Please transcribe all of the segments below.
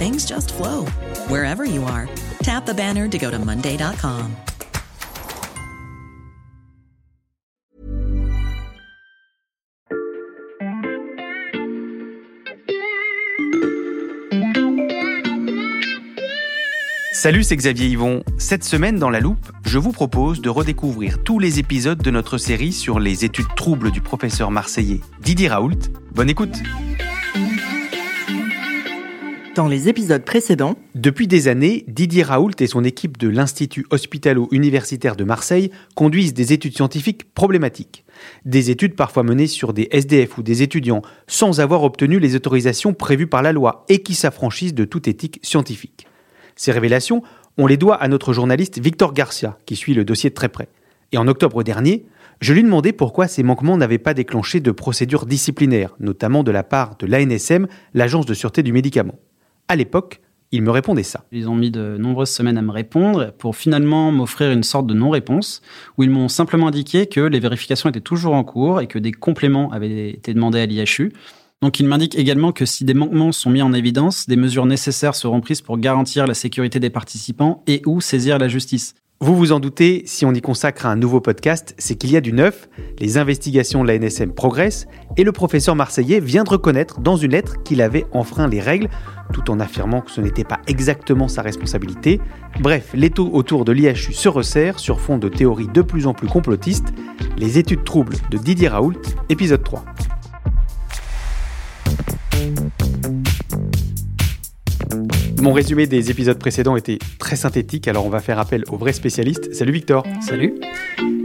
things just flow wherever you are. Tap the banner to go to Monday.com. Salut, c'est Xavier Yvon. Cette semaine dans La Loupe, je vous propose de redécouvrir tous les épisodes de notre série sur les études troubles du professeur marseillais Didier Raoult. Bonne écoute Les épisodes précédents, Depuis des années, Didier Raoult et son équipe de l'Institut hospitalo-universitaire de Marseille conduisent des études scientifiques problématiques. Des études parfois menées sur des SDF ou des étudiants sans avoir obtenu les autorisations prévues par la loi et qui s'affranchissent de toute éthique scientifique. Ces révélations, on les doit à notre journaliste Victor Garcia, qui suit le dossier de très près. Et en octobre dernier, je lui demandais pourquoi ces manquements n'avaient pas déclenché de procédures disciplinaires, notamment de la part de l'ANSM, l'Agence de sûreté du médicament. À l'époque, il me répondait ça. Ils ont mis de nombreuses semaines à me répondre pour finalement m'offrir une sorte de non-réponse où ils m'ont simplement indiqué que les vérifications étaient toujours en cours et que des compléments avaient été demandés à l'IHU. Donc ils m'indiquent également que si des manquements sont mis en évidence, des mesures nécessaires seront prises pour garantir la sécurité des participants et ou saisir la justice. Vous vous en doutez, si on y consacre un nouveau podcast, c'est qu'il y a du neuf, les investigations de la NSM progressent, et le professeur marseillais vient de reconnaître dans une lettre qu'il avait enfreint les règles, tout en affirmant que ce n'était pas exactement sa responsabilité. Bref, l'étau autour de l'IHU se resserre sur fond de théories de plus en plus complotistes, les études troubles de Didier Raoult, épisode 3. Mon résumé des épisodes précédents était très synthétique, alors on va faire appel au vrai spécialiste. Salut Victor. Salut.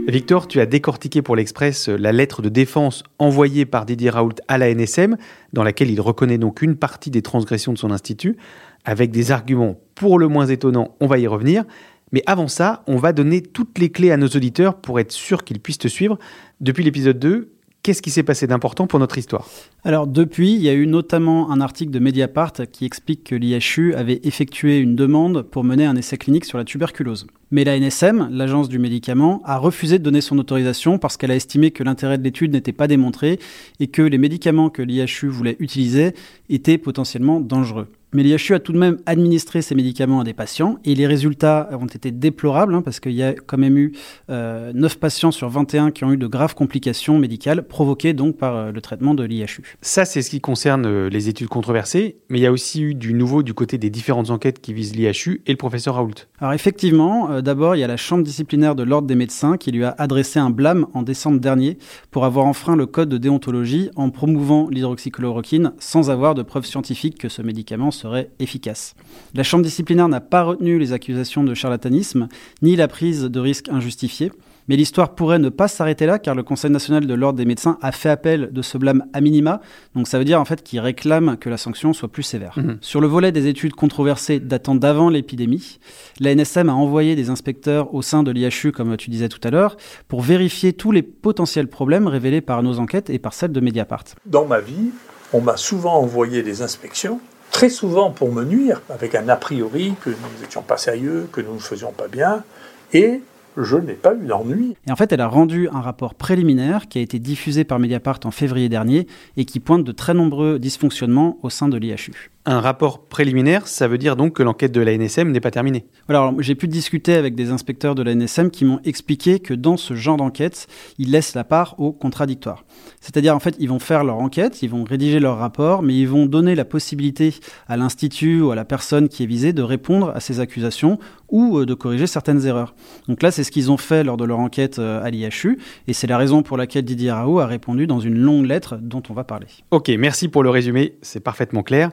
Victor, tu as décortiqué pour l'Express la lettre de défense envoyée par Didier Raoult à la NSM, dans laquelle il reconnaît donc une partie des transgressions de son institut, avec des arguments pour le moins étonnants, on va y revenir. Mais avant ça, on va donner toutes les clés à nos auditeurs pour être sûr qu'ils puissent te suivre. Depuis l'épisode 2, qu'est-ce qui s'est passé d'important pour notre histoire? Alors depuis, il y a eu notamment un article de Mediapart qui explique que l'IHU avait effectué une demande pour mener un essai clinique sur la tuberculose. Mais la NSM, l'agence du médicament, a refusé de donner son autorisation parce qu'elle a estimé que l'intérêt de l'étude n'était pas démontré et que les médicaments que l'IHU voulait utiliser étaient potentiellement dangereux. Mais l'IHU a tout de même administré ces médicaments à des patients et les résultats ont été déplorables hein, parce qu'il y a quand même eu euh, 9 patients sur 21 qui ont eu de graves complications médicales provoquées donc par euh, le traitement de l'IHU. Ça, c'est ce qui concerne euh, les études controversées, mais il y a aussi eu du nouveau du côté des différentes enquêtes qui visent l'IHU et le professeur Raoult. Alors effectivement, euh, d'abord il y a la chambre disciplinaire de l'ordre des médecins qui lui a adressé un blâme en décembre dernier pour avoir enfreint le code de déontologie en promouvant l'hydroxychloroquine sans avoir de preuves scientifiques que ce médicament serait efficace. La chambre disciplinaire n'a pas retenu les accusations de charlatanisme ni la prise de risques injustifiés. Mais l'histoire pourrait ne pas s'arrêter là car le Conseil national de l'ordre des médecins a fait appel de ce blâme à minima. Donc ça veut dire en fait qu'il réclame que la sanction soit plus sévère. Mhm. Sur le volet des études controversées datant d'avant l'épidémie, la NSM a envoyé des inspecteurs au sein de l'IHU, comme tu disais tout à l'heure, pour vérifier tous les potentiels problèmes révélés par nos enquêtes et par celles de Mediapart. Dans ma vie, on m'a souvent envoyé des inspections, très souvent pour me nuire, avec un a priori que nous n'étions pas sérieux, que nous ne faisions pas bien, et je n'ai pas eu d'ennui. Et en fait, elle a rendu un rapport préliminaire qui a été diffusé par Mediapart en février dernier et qui pointe de très nombreux dysfonctionnements au sein de l'IHU. Un rapport préliminaire, ça veut dire donc que l'enquête de la NSM n'est pas terminée. Alors, j'ai pu discuter avec des inspecteurs de la NSM qui m'ont expliqué que dans ce genre d'enquête, ils laissent la part au contradictoire. C'est-à-dire, en fait, ils vont faire leur enquête, ils vont rédiger leur rapport, mais ils vont donner la possibilité à l'institut ou à la personne qui est visée de répondre à ces accusations ou euh, de corriger certaines erreurs. Donc là, c'est ce qu'ils ont fait lors de leur enquête euh, à l'IHU, et c'est la raison pour laquelle Didier Raoult a répondu dans une longue lettre dont on va parler. Ok, merci pour le résumé, c'est parfaitement clair.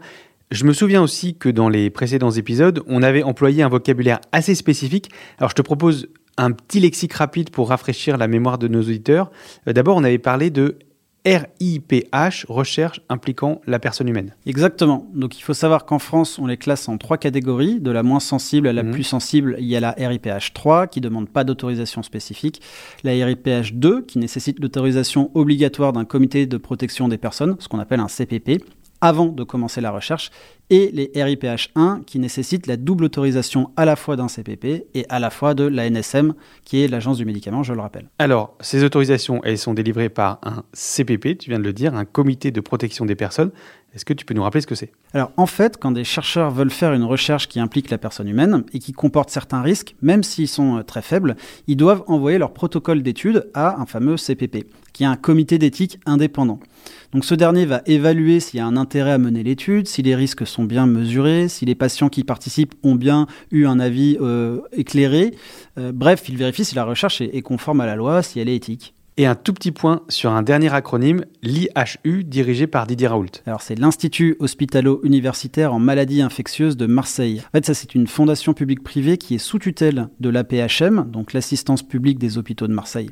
Je me souviens aussi que dans les précédents épisodes, on avait employé un vocabulaire assez spécifique. Alors je te propose un petit lexique rapide pour rafraîchir la mémoire de nos auditeurs. Euh, d'abord, on avait parlé de RIPH, recherche impliquant la personne humaine. Exactement. Donc il faut savoir qu'en France, on les classe en trois catégories. De la moins sensible à la Mhm. plus sensible, il y a la RIPH 3 qui demande pas d'autorisation spécifique, la RIPH 2 qui nécessite l'autorisation obligatoire d'un comité de protection des personnes, ce qu'on appelle un CPP, avant de commencer la recherche, et les RIPH 1 qui nécessitent la double autorisation à la fois d'un CPP et à la fois de la NSM, qui est l'agence du médicament, je le rappelle. Alors, ces autorisations, elles sont délivrées par un CPP, tu viens de le dire, un comité de protection des personnes. Est-ce que tu peux nous rappeler ce que c'est? Alors en fait, quand des chercheurs veulent faire une recherche qui implique la personne humaine et qui comporte certains risques, même s'ils sont euh, très faibles, ils doivent envoyer leur protocole d'étude à un fameux CPP, qui est un comité d'éthique indépendant. Donc ce dernier va évaluer s'il y a un intérêt à mener l'étude, si les risques sont bien mesurés, si les patients qui participent ont bien eu un avis euh, éclairé. Euh, bref, il vérifie si la recherche est, est conforme à la loi, si elle est éthique. Et un tout petit point sur un dernier acronyme, l'IHU, dirigé par Didier Raoult. Alors c'est l'Institut hospitalo-universitaire en maladies infectieuses de Marseille. En fait, ça c'est une fondation publique-privée qui est sous tutelle de l'APHM, donc l'assistance publique des hôpitaux de Marseille.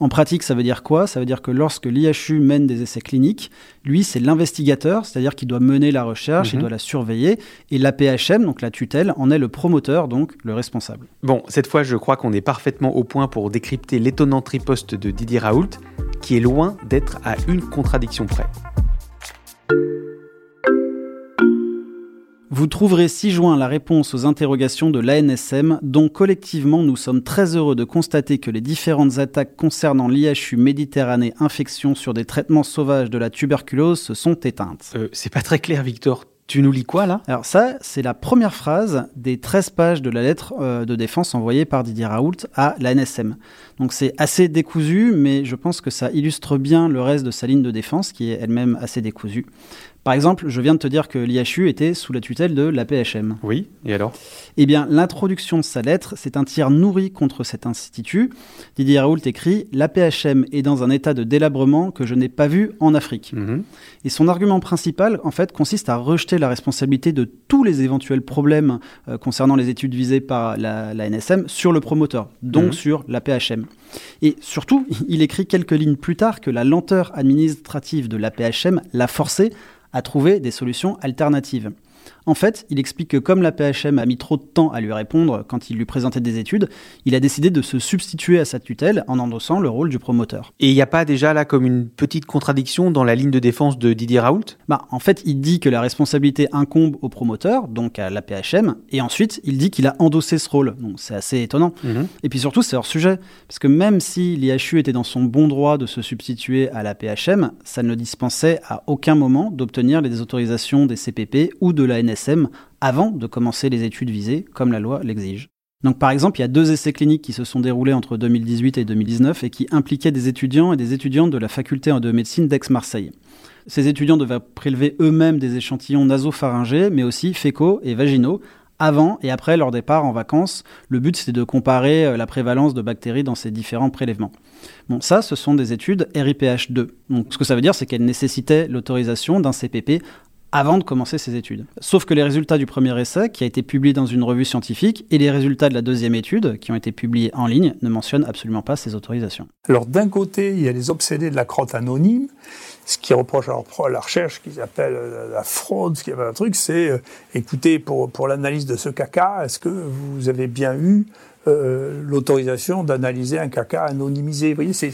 En pratique, ça veut dire quoi? Ça veut dire que lorsque l'IHU mène des essais cliniques, lui c'est l'investigateur, c'est-à-dire qu'il doit mener la recherche, il Mhm. doit la surveiller, et l'APHM, donc la tutelle, en est le promoteur, donc le responsable. Bon, cette fois, je crois qu'on est parfaitement au point pour décrypter l'étonnant triposte de Didier Raoult, qui est loin d'être à une contradiction près. Vous trouverez 6 juin la réponse aux interrogations de l'ANSM, dont collectivement nous sommes très heureux de constater que les différentes attaques concernant l'IHU Méditerranée infection sur des traitements sauvages de la tuberculose se sont éteintes. Euh, c'est pas très clair, Victor. Tu nous lis quoi là? Alors ça, c'est la première phrase des 13 pages de la lettre euh, de défense envoyée par Didier Raoult à l'ANSM. Donc c'est assez décousu, mais je pense que ça illustre bien le reste de sa ligne de défense, qui est elle-même assez décousue. Par exemple, je viens de te dire que l'IHU était sous la tutelle de l'APHM. Oui, et alors? Eh bien, l'introduction de sa lettre, c'est un tir nourri contre cet institut. Didier Raoult écrit L'APHM est dans un état de délabrement que je n'ai pas vu en Afrique. Mhm. Et son argument principal, en fait, consiste à rejeter la responsabilité de tous les éventuels problèmes euh, concernant les études visées par la, la NSM sur le promoteur, donc Mhm. sur l'APHM. Et surtout, il écrit quelques lignes plus tard que la lenteur administrative de l'APHM l'a forcé à trouver des solutions alternatives. En fait, il explique que comme la PHM a mis trop de temps à lui répondre quand il lui présentait des études, il a décidé de se substituer à sa tutelle en endossant le rôle du promoteur. Et il n'y a pas déjà là comme une petite contradiction dans la ligne de défense de Didier Raoult? Bah, en fait, il dit que la responsabilité incombe au promoteur, donc à la PHM, et ensuite il dit qu'il a endossé ce rôle. Donc c'est assez étonnant. Mhm. Et puis surtout, c'est hors sujet, parce que même si l'IHU était dans son bon droit de se substituer à la PHM, ça ne le dispensait à aucun moment d'obtenir les autorisations des CPP ou de la NSM avant de commencer les études visées, comme la loi l'exige. Donc par exemple, il y a deux essais cliniques qui se sont déroulés entre 2018 et 2019 et qui impliquaient des étudiants et des étudiantes de la faculté de médecine d'Aix-Marseille. Ces étudiants devaient prélever eux-mêmes des échantillons nasopharyngés, mais aussi fécaux et vaginaux, avant et après leur départ en vacances. Le but, c'était de comparer euh, la prévalence de bactéries dans ces différents prélèvements. Bon, ça, ce sont des études RIPH2. Donc, ce que ça veut dire, c'est qu'elles nécessitaient l'autorisation d'un CPP avant de commencer ces études. Sauf que les résultats du premier essai, qui a été publié dans une revue scientifique, et les résultats de la deuxième étude, qui ont été publiés en ligne, ne mentionnent absolument pas ces autorisations. Alors d'un côté, il y a les obsédés de la crotte anonyme, ce qui reproche à la recherche, qu'ils appellent euh, la fraude, ce qui est un truc, c'est euh, écoutez, pour, pour l'analyse de ce caca, est-ce que vous avez bien eu euh, l'autorisation d'analyser un caca anonymisé. Vous voyez, c'est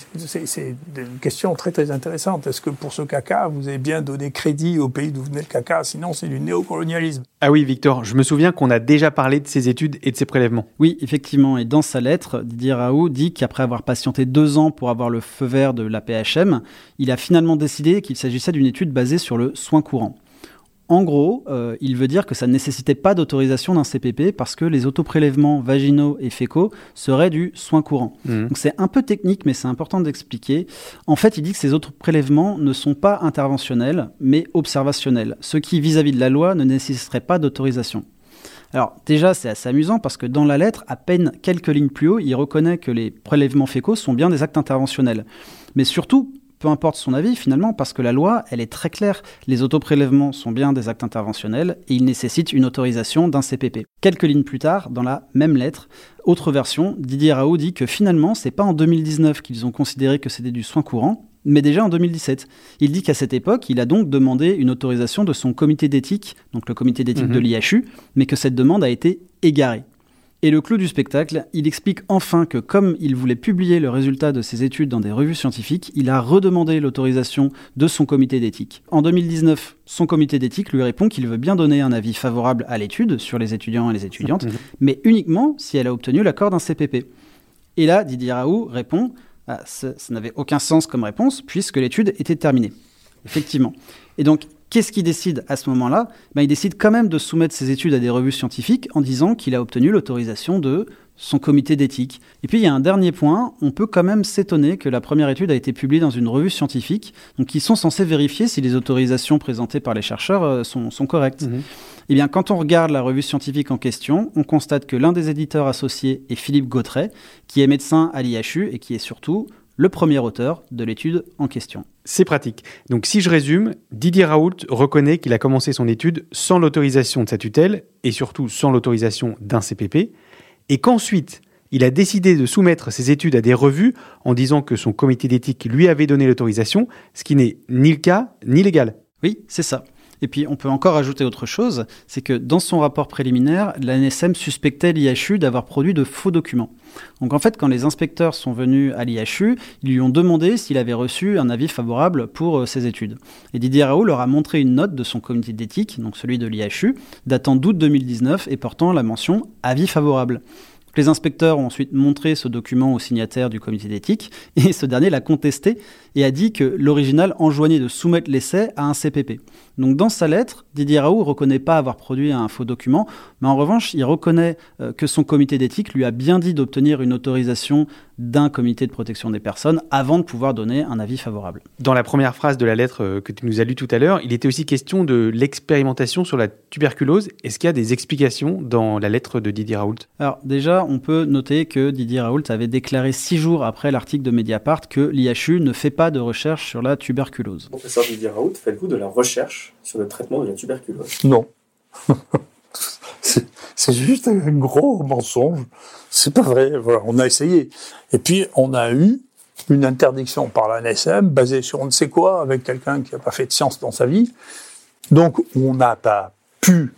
une question très très intéressante. Est-ce que pour ce caca, vous avez bien donné crédit au pays d'où venait le caca? Sinon, c'est du néocolonialisme. Ah oui, Victor, je me souviens qu'on a déjà parlé de ces études et de ces prélèvements. Oui, effectivement. Et dans sa lettre, Didier Raoult dit qu'après avoir patienté deux ans pour avoir le feu vert de la PHM, il a finalement décidé qu'il s'agissait d'une étude basée sur le soin courant. En gros, euh, il veut dire que ça ne nécessitait pas d'autorisation d'un CPP parce que les autoprélèvements vaginaux et fécaux seraient du soin courant. Mhm. Donc c'est un peu technique, mais c'est important d'expliquer. En fait, il dit que ces autoprélèvements ne sont pas interventionnels, mais observationnels, ce qui, vis-à-vis de la loi, ne nécessiterait pas d'autorisation. Alors déjà, c'est assez amusant parce que dans la lettre, à peine quelques lignes plus haut, il reconnaît que les prélèvements fécaux sont bien des actes interventionnels. Mais surtout, peu importe son avis finalement, parce que la loi, elle est très claire. Les autoprélèvements sont bien des actes interventionnels et ils nécessitent une autorisation d'un CPP. Quelques lignes plus tard, dans la même lettre, autre version, Didier Raoult dit que finalement, c'est pas en 2019 qu'ils ont considéré que c'était du soin courant, mais déjà en 2017. Il dit qu'à cette époque, il a donc demandé une autorisation de son comité d'éthique, donc le comité d'éthique Mhm. de l'IHU, mais que cette demande a été égarée. Et le clou du spectacle, il explique enfin que comme il voulait publier le résultat de ses études dans des revues scientifiques, il a redemandé l'autorisation de son comité d'éthique. En 2019, son comité d'éthique lui répond qu'il veut bien donner un avis favorable à l'étude sur les étudiants et les étudiantes, Mhm. mais uniquement si elle a obtenu l'accord d'un CPP. Et là, Didier Raoult répond ah, ça, ça n'avait aucun sens comme réponse puisque l'étude était terminée. Effectivement. Et donc, qu'est-ce qu'il décide à ce moment-là? Ben, Il décide quand même de soumettre ses études à des revues scientifiques en disant qu'il a obtenu l'autorisation de son comité d'éthique. Et puis il y a un dernier point, on peut quand même s'étonner que la première étude a été publiée dans une revue scientifique, donc ils sont censés vérifier si les autorisations présentées par les chercheurs euh, sont, sont correctes. Mhm. Eh bien, quand on regarde la revue scientifique en question, on constate que l'un des éditeurs associés est Philippe Gautret, qui est médecin à l'IHU et qui est surtout le premier auteur de l'étude en question. C'est pratique. Donc si je résume, Didier Raoult reconnaît qu'il a commencé son étude sans l'autorisation de sa tutelle et surtout sans l'autorisation d'un CPP, et qu'ensuite il a décidé de soumettre ses études à des revues en disant que son comité d'éthique lui avait donné l'autorisation, ce qui n'est ni le cas ni légal. Oui, c'est ça. Et puis on peut encore ajouter autre chose, c'est que dans son rapport préliminaire, l'ANSM suspectait l'IHU d'avoir produit de faux documents. Donc en fait, quand les inspecteurs sont venus à l'IHU, ils lui ont demandé s'il avait reçu un avis favorable pour euh, ses études. Et Didier Raoult leur a montré une note de son comité d'éthique, donc celui de l'IHU, datant d'août 2019 et portant la mention avis favorable. Les inspecteurs ont ensuite montré ce document au signataire du comité d'éthique et ce dernier l'a contesté et a dit que l'original enjoignait de soumettre l'essai à un CPP. Donc dans sa lettre, Didier Raoult ne reconnaît pas avoir produit un faux document, mais en revanche, il reconnaît euh, que son comité d'éthique lui a bien dit d'obtenir une autorisation d'un comité de protection des personnes avant de pouvoir donner un avis favorable. Dans la première phrase de la lettre euh, que tu nous as lue tout à l'heure, il était aussi question de l'expérimentation sur la tuberculose. Est-ce qu'il y a des explications dans la lettre de Didier Raoult? Alors déjà, on peut noter que Didier Raoult avait déclaré six jours après l'article de Mediapart que l'IHU ne fait pas de recherche sur la tuberculose. Professeur Didier Raoult, faites-vous de la recherche sur le traitement de la tuberculose Non. c'est juste un gros mensonge. C'est pas vrai. Voilà, on a essayé. Et puis, on a eu une interdiction par la NSM basée sur on ne sait quoi avec quelqu'un qui n'a pas fait de science dans sa vie. Donc, on n'a pas pu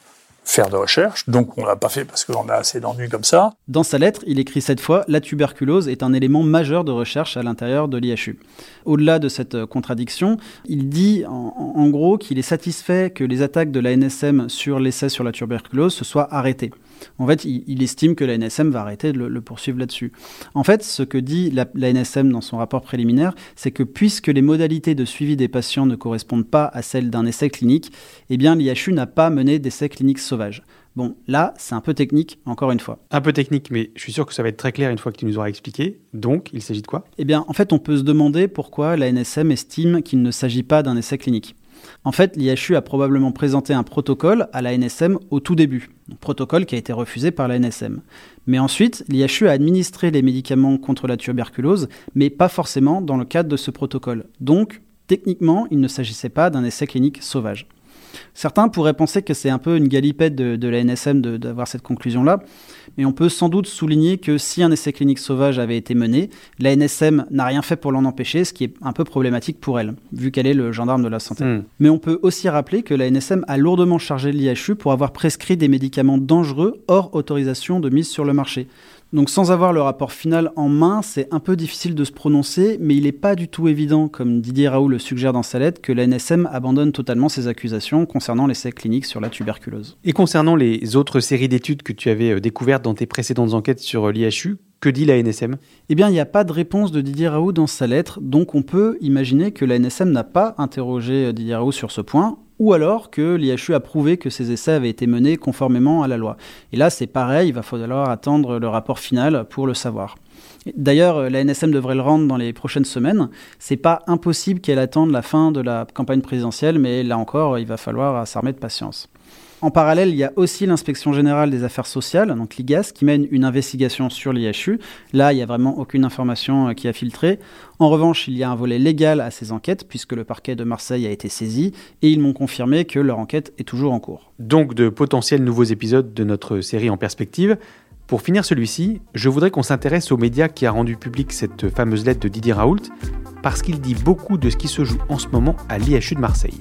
faire de recherche. Donc, on l'a pas fait parce qu'on a assez d'ennuis comme ça. Dans sa lettre, il écrit cette fois La tuberculose est un élément majeur de recherche à l'intérieur de l'IHU. Au-delà de cette euh, contradiction, il dit en, en gros qu'il est satisfait que les attaques de la NSM sur l'essai sur la tuberculose se soient arrêtées. En fait, il, il estime que la NSM va arrêter de le, le poursuivre là-dessus. En fait, ce que dit la, la NSM dans son rapport préliminaire, c'est que puisque les modalités de suivi des patients ne correspondent pas à celles d'un essai clinique, eh bien l'IHU n'a pas mené d'essai clinique sauvage. Bon, là, c'est un peu technique, encore une fois. Un peu technique, mais je suis sûr que ça va être très clair une fois que tu nous auras expliqué. Donc, il s'agit de quoi? Eh bien, en fait, on peut se demander pourquoi la NSM estime qu'il ne s'agit pas d'un essai clinique. En fait, l'IHU a probablement présenté un protocole à la NSM au tout début, un protocole qui a été refusé par la NSM. Mais ensuite, l'IHU a administré les médicaments contre la tuberculose, mais pas forcément dans le cadre de ce protocole. Donc, techniquement, il ne s'agissait pas d'un essai clinique sauvage. Certains pourraient penser que c'est un peu une galipette de, de la NSM d'avoir cette conclusion-là, mais on peut sans doute souligner que si un essai clinique sauvage avait été mené, la NSM n'a rien fait pour l'en empêcher, ce qui est un peu problématique pour elle, vu qu'elle est le gendarme de la santé. Hmm. Mais on peut aussi rappeler que la NSM a lourdement chargé l'IHU pour avoir prescrit des médicaments dangereux hors autorisation de mise sur le marché. Donc sans avoir le rapport final en main, c'est un peu difficile de se prononcer, mais il n'est pas du tout évident, comme Didier Raoult le suggère dans sa lettre, que la NSM abandonne totalement ses accusations concernant l'essai clinique sur la tuberculose. Et concernant les autres séries d'études que tu avais euh, découvertes dans tes précédentes enquêtes sur euh, l'IHU, que dit la NSM Eh bien, il n'y a pas de réponse de Didier Raoult dans sa lettre, donc on peut imaginer que la NSM n'a pas interrogé euh, Didier Raoult sur ce point, ou alors que l'IHU a prouvé que ces essais avaient été menés conformément à la loi. Et là, c'est pareil, il va falloir attendre le rapport final pour le savoir. D'ailleurs, la NSM devrait le rendre dans les prochaines semaines. C'est pas impossible qu'elle attende la fin de la campagne présidentielle, mais là encore, il va falloir s'armer de patience. En parallèle, il y a aussi l'inspection générale des affaires sociales, donc l'IGAS, qui mène une investigation sur l'IHU. Là, il n'y a vraiment aucune information euh, qui a filtré. En revanche, il y a un volet légal à ces enquêtes, puisque le parquet de Marseille a été saisi, et ils m'ont confirmé que leur enquête est toujours en cours. Donc de potentiels nouveaux épisodes de notre série en perspective. Pour finir celui-ci, je voudrais qu'on s'intéresse aux médias qui a rendu public cette fameuse lettre de Didier Raoult, parce qu'il dit beaucoup de ce qui se joue en ce moment à l'IHU de Marseille.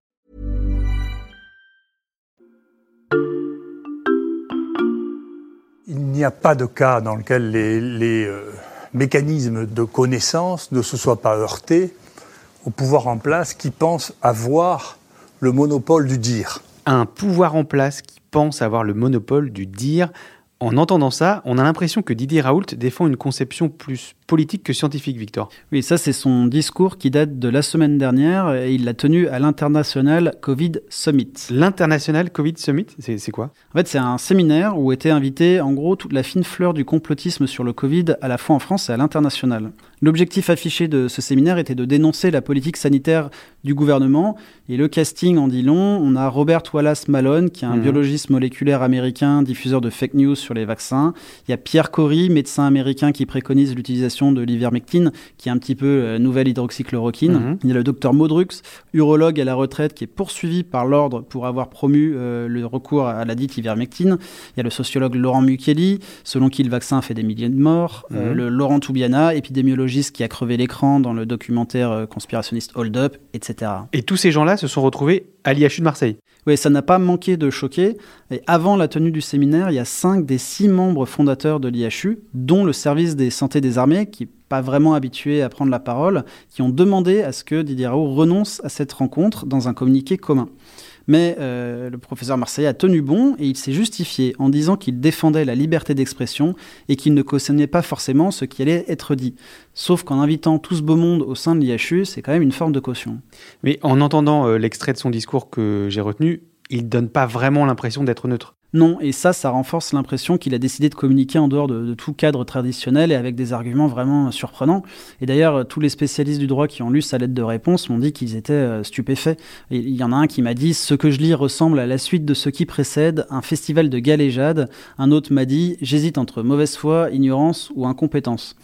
Il n'y a pas de cas dans lequel les, euh, mécanismes de connaissance ne se soient pas heurtés au pouvoir en place qui pense avoir le monopole du dire. Un pouvoir en place qui pense avoir le monopole du dire. En entendant ça, on a l'impression que Didier Raoult défend une conception plus politique que scientifique, Victor. Oui, ça c'est son discours qui date de la semaine dernière et il l'a tenu à l'International Covid Summit. L'International Covid Summit, c'est quoi? En fait, c'est un séminaire où était invité en gros toute la fine fleur du complotisme sur le Covid à la fois en France et à l'international. L'objectif affiché de ce séminaire était de dénoncer la politique sanitaire du gouvernement et le casting en dit long. On a Robert Wallace Malone qui est un Mhm. biologiste moléculaire américain, diffuseur de fake news sur les vaccins. Il y a Pierre Corey, médecin américain qui préconise l'utilisation de l'ivermectine, qui est un petit peu euh, nouvelle hydroxychloroquine. Mhm. Il y a le docteur Modrux, urologue à la retraite, qui est poursuivi par l'ordre pour avoir promu euh, le recours à la dite ivermectine. Il y a le sociologue Laurent Mukeli, selon qui le vaccin fait des milliers de morts. Euh, Mhm. le Laurent Toubiana, épidémiologiste qui a crevé l'écran dans le documentaire conspirationniste Hold Up, etc. Et tous ces gens-là se sont retrouvés à l'IHU de Marseille. Oui, ça n'a pas manqué de choquer. Et avant la tenue du séminaire, il y a cinq des six membres fondateurs de l'IHU, dont le service des santé des armées, qui n'est pas vraiment habitué à prendre la parole, qui ont demandé à ce que Didier Raoult renonce à cette rencontre dans un communiqué commun. Mais euh, le professeur Marseillais a tenu bon et il s'est justifié en disant qu'il défendait la liberté d'expression et qu'il ne cautionnait pas forcément ce qui allait être dit. Sauf qu'en invitant tout ce beau monde au sein de l'IHU, c'est quand même une forme de caution. Mais en entendant euh, l'extrait de son discours que j'ai retenu, il donne pas vraiment l'impression d'être neutre. Non, et ça, ça renforce l'impression qu'il a décidé de communiquer en dehors de, tout cadre traditionnel et avec des arguments vraiment surprenants. Et d'ailleurs, tous les spécialistes du droit qui ont lu sa lettre de réponse m'ont dit qu'ils étaient euh, stupéfaits. Il y en a un qui m'a dit Ce que je lis ressemble à la suite de ce qui précède, un festival de galéjade. Un autre m'a dit J'hésite entre mauvaise foi, ignorance ou incompétence.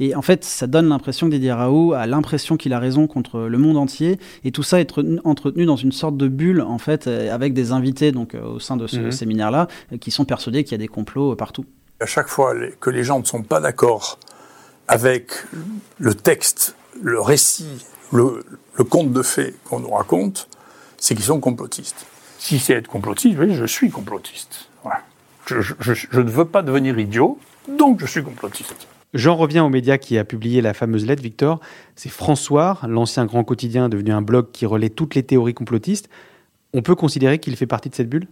Et en fait, ça donne l'impression que Didier Raoult a l'impression qu'il a raison contre le monde entier, et tout ça est entretenu- dans une sorte de bulle, en fait, euh, avec des invités donc, euh, au sein de ce Mhm. séminaire-là, euh, qui sont persuadés qu'il y a des complots partout. À chaque fois que les gens ne sont pas d'accord avec le texte, le récit, le, le conte de fées qu'on nous raconte, c'est qu'ils sont complotistes. Si c'est être complotiste, oui, je suis complotiste. Voilà. Je, je- je- je ne veux pas devenir idiot, donc je suis complotiste. J'en reviens aux médias qui a publié la fameuse lettre, Victor. C'est François, l'ancien grand quotidien devenu un blog qui relaie toutes les théories complotistes. On peut considérer qu'il fait partie de cette bulle?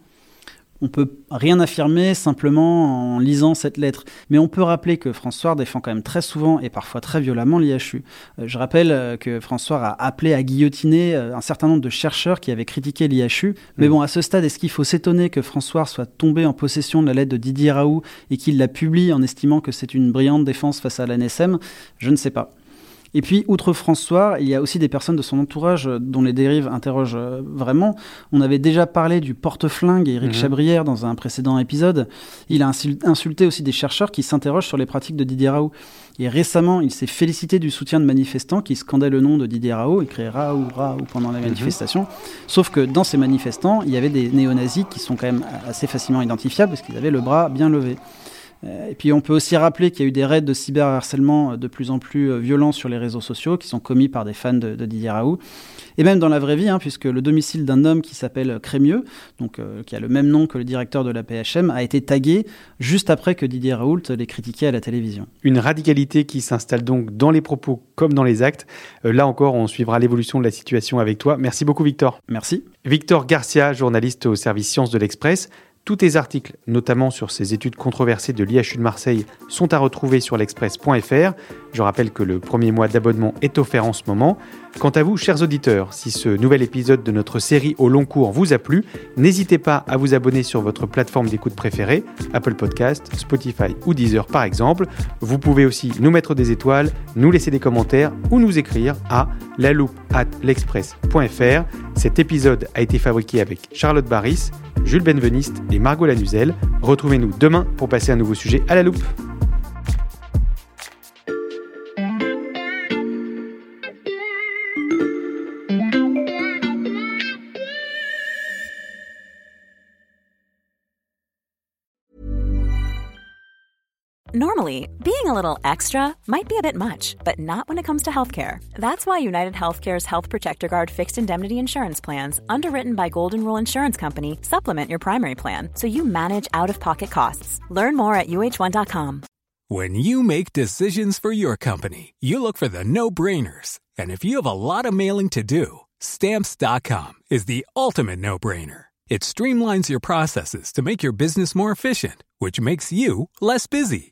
On peut rien affirmer simplement en lisant cette lettre, mais on peut rappeler que François défend quand même très souvent et parfois très violemment l'IHU. Euh, Je rappelle euh, que François a appelé à guillotiner euh, un certain nombre de chercheurs qui avaient critiqué l'IHU. Mais bon, à ce stade, est-ce qu'il faut s'étonner que François soit tombé en possession de la lettre de Didier Raoult et qu'il la publie en estimant que c'est une brillante défense face à l'ANSM Je ne sais pas. Et puis, outre François, il y a aussi des personnes de son entourage dont les dérives interrogent euh, vraiment. On avait déjà parlé du porte-flingue Éric Mhm. Chabrière dans un précédent épisode. Il a insul- insulté aussi des chercheurs qui s'interrogent sur les pratiques de Didier Raoult. Et récemment, il s'est félicité du soutien de manifestants qui scandaient le nom de Didier Raoult, écrit Raoult, Raoult pendant les manifestations. Sauf que dans ces manifestants, il y avait des néo-nazis qui sont quand même assez facilement identifiables parce qu'ils avaient le bras bien levé. Euh, Et puis on peut aussi rappeler qu'il y a eu des raids de cyberharcèlement de plus en plus euh, violents sur les réseaux sociaux qui sont commis par des fans de, de Didier Raoult. Et même dans la vraie vie, hein, puisque le domicile d'un homme qui s'appelle Crémieux, donc, euh, qui a le même nom que le directeur de la PHM, a été tagué juste après que Didier Raoult l'ait critiqué à la télévision. Une radicalité qui s'installe donc dans les propos comme dans les actes. Euh, là encore, on suivra l'évolution de la situation avec toi. Merci beaucoup Victor. Merci. Victor Garcia, journaliste au service Sciences de l'Express. Tous tes articles, notamment sur ces études controversées de l'IHU de Marseille, sont à retrouver sur l'express.fr. Je rappelle que le premier mois d'abonnement est offert en ce moment. Quant à vous, chers auditeurs, si ce nouvel épisode de notre série au long cours vous a plu, n'hésitez pas à vous abonner sur votre plateforme d'écoute préférée, Apple Podcast, Spotify ou Deezer par exemple. Vous pouvez aussi nous mettre des étoiles, nous laisser des commentaires ou nous écrire à la loupe at l'express.fr. Cet épisode a été fabriqué avec Charlotte Barris, Jules Benveniste et Margot Lanuzel. Retrouvez-nous demain pour passer un nouveau sujet à la loupe. Normally, being a little extra might be a bit much, but not when it comes to healthcare. That's why United Healthcare's Health Protector Guard fixed indemnity insurance plans, underwritten by Golden Rule Insurance Company, supplement your primary plan so you manage out of pocket costs. Learn more at uh1.com. When you make decisions for your company, you look for the no brainers. And if you have a lot of mailing to do, stamps.com is the ultimate no brainer. It streamlines your processes to make your business more efficient, which makes you less busy.